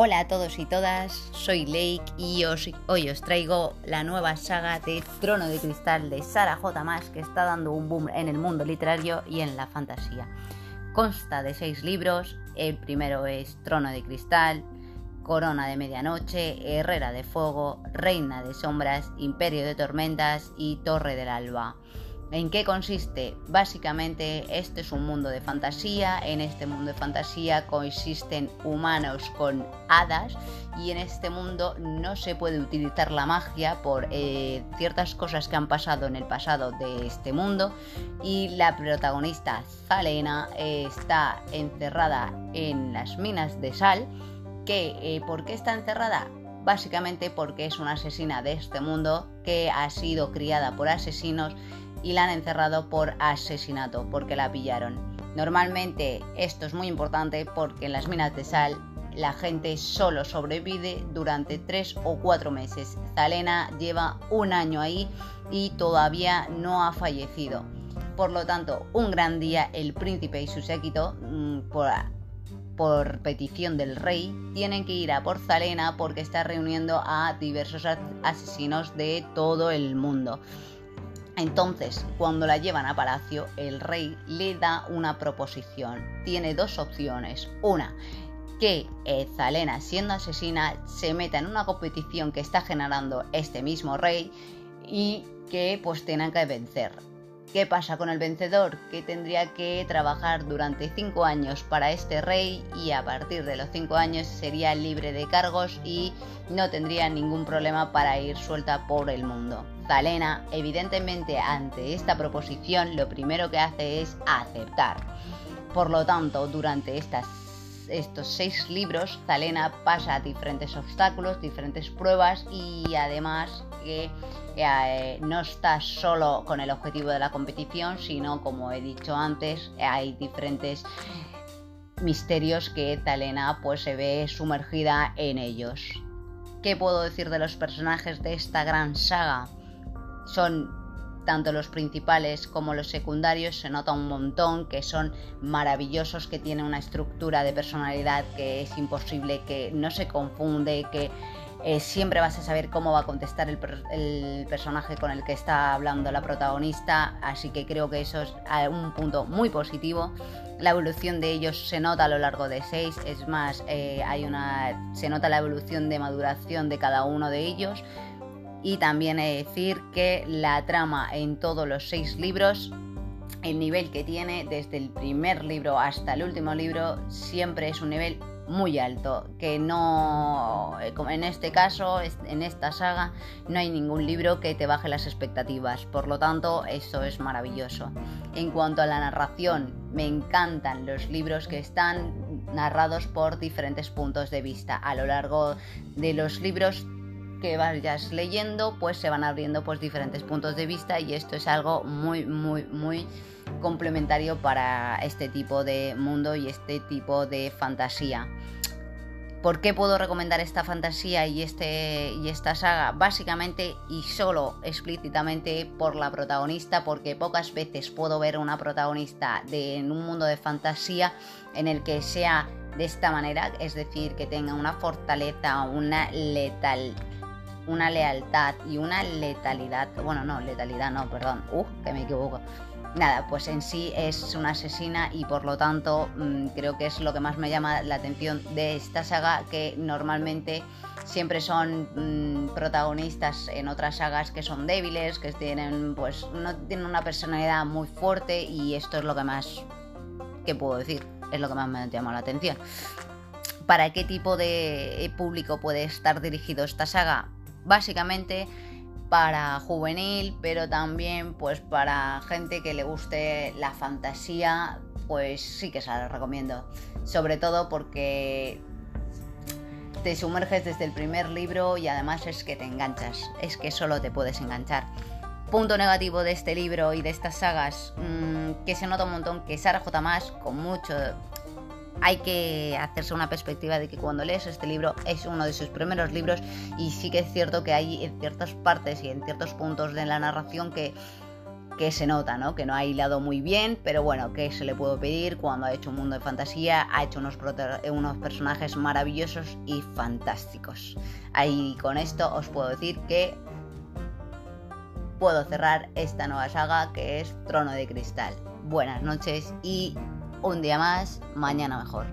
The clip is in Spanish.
Hola a todos y todas, soy Lake y hoy os traigo la nueva saga de Trono de Cristal de Sarah J. Maas que está dando un boom en el mundo literario y en la fantasía. Consta de seis libros, el primero es Trono de Cristal, Corona de Medianoche, Herrera de Fuego, Reina de Sombras, Imperio de Tormentas y Torre del Alba. ¿En qué consiste? Básicamente este es un mundo de fantasía, en este mundo de fantasía coexisten humanos con hadas y en este mundo no se puede utilizar la magia por eh, ciertas cosas que han pasado en el pasado de este mundo y la protagonista Zalena eh, está encerrada en las minas de sal que eh, ¿por qué está encerrada? Básicamente porque es una asesina de este mundo que ha sido criada por asesinos y la han encerrado por asesinato, porque la pillaron. Normalmente esto es muy importante porque en las minas de sal la gente solo sobrevive durante 3 o 4 meses. Zalena lleva un año ahí y todavía no ha fallecido. Por lo tanto, un gran día el príncipe y su séquito, mm, por, por petición del rey, tienen que ir a por Zalena porque está reuniendo a diversos asesinos de todo el mundo. Entonces, cuando la llevan a palacio, el rey le da una proposición. Tiene dos opciones. Una, que eh, Zalena, siendo asesina, se meta en una competición que está generando este mismo rey y que pues tengan que vencer. ¿Qué pasa con el vencedor? Que tendría que trabajar durante 5 años para este rey y a partir de los 5 años sería libre de cargos y no tendría ningún problema para ir suelta por el mundo. Zalena, evidentemente ante esta proposición, lo primero que hace es aceptar. Por lo tanto, durante estas estos seis libros, Zalena pasa diferentes obstáculos, diferentes pruebas y además que eh, no está solo con el objetivo de la competición, sino como he dicho antes, hay diferentes misterios que Zalena pues se ve sumergida en ellos. ¿Qué puedo decir de los personajes de esta gran saga? Son tanto los principales como los secundarios se nota un montón que son maravillosos, que tienen una estructura de personalidad que es imposible, que no se confunde, que eh, siempre vas a saber cómo va a contestar el, personaje con el que está hablando la protagonista, así que creo que eso es un punto muy positivo. La evolución de ellos se nota a lo largo de seis, es más, eh, hay una, se nota la evolución de maduración de cada uno de ellos y también he de decir que la trama en todos los seis libros, el nivel que tiene desde el primer libro hasta el último libro, siempre es un nivel muy alto, que no, como en este caso, en esta saga, no hay ningún libro que te baje las expectativas, por lo tanto, eso es maravilloso. En cuanto a la narración, me encantan los libros que están narrados por diferentes puntos de vista. A lo largo de los libros que vayas leyendo, pues se van abriendo pues diferentes puntos de vista y esto es algo muy, muy, muy complementario para este tipo de mundo y este tipo de fantasía. ¿Por qué puedo recomendar esta fantasía y, este, y esta saga? Básicamente y solo explícitamente por la protagonista, porque pocas veces puedo ver una protagonista de, en un mundo de fantasía en el que sea de esta manera, es decir, que tenga una fortaleza, una letal, una lealtad y una letalidad, bueno, no, letalidad no, perdón, uh, que me equivoco. Nada, pues en sí es una asesina y por lo tanto mm, creo que es lo que más me llama la atención de esta saga que normalmente siempre son mm, protagonistas en otras sagas que son débiles, que tienen pues no tienen una personalidad muy fuerte y esto es lo que más que puedo decir, es lo que más me llama la atención. ¿Para qué tipo de público puede estar dirigido esta saga? Básicamente para juvenil, pero también pues para gente que le guste la fantasía, pues sí que se la recomiendo. Sobre todo porque te sumerges desde el primer libro y además es que te enganchas, es que solo te puedes enganchar. Punto negativo de este libro y de estas sagas, mm, que se nota un montón que Sara J. Más, con mucho hay que hacerse una perspectiva de que cuando lees este libro es uno de sus primeros libros y sí que es cierto que hay en ciertas partes y en ciertos puntos de la narración que que se nota, ¿no? Que no ha hilado muy bien, pero bueno, ¿qué se le puedo pedir cuando ha hecho un mundo de fantasía? Ha hecho unos, unos personajes maravillosos y fantásticos. Ahí con esto os puedo decir que puedo cerrar esta nueva saga que es Trono de Cristal. Buenas noches y un día más, mañana mejor.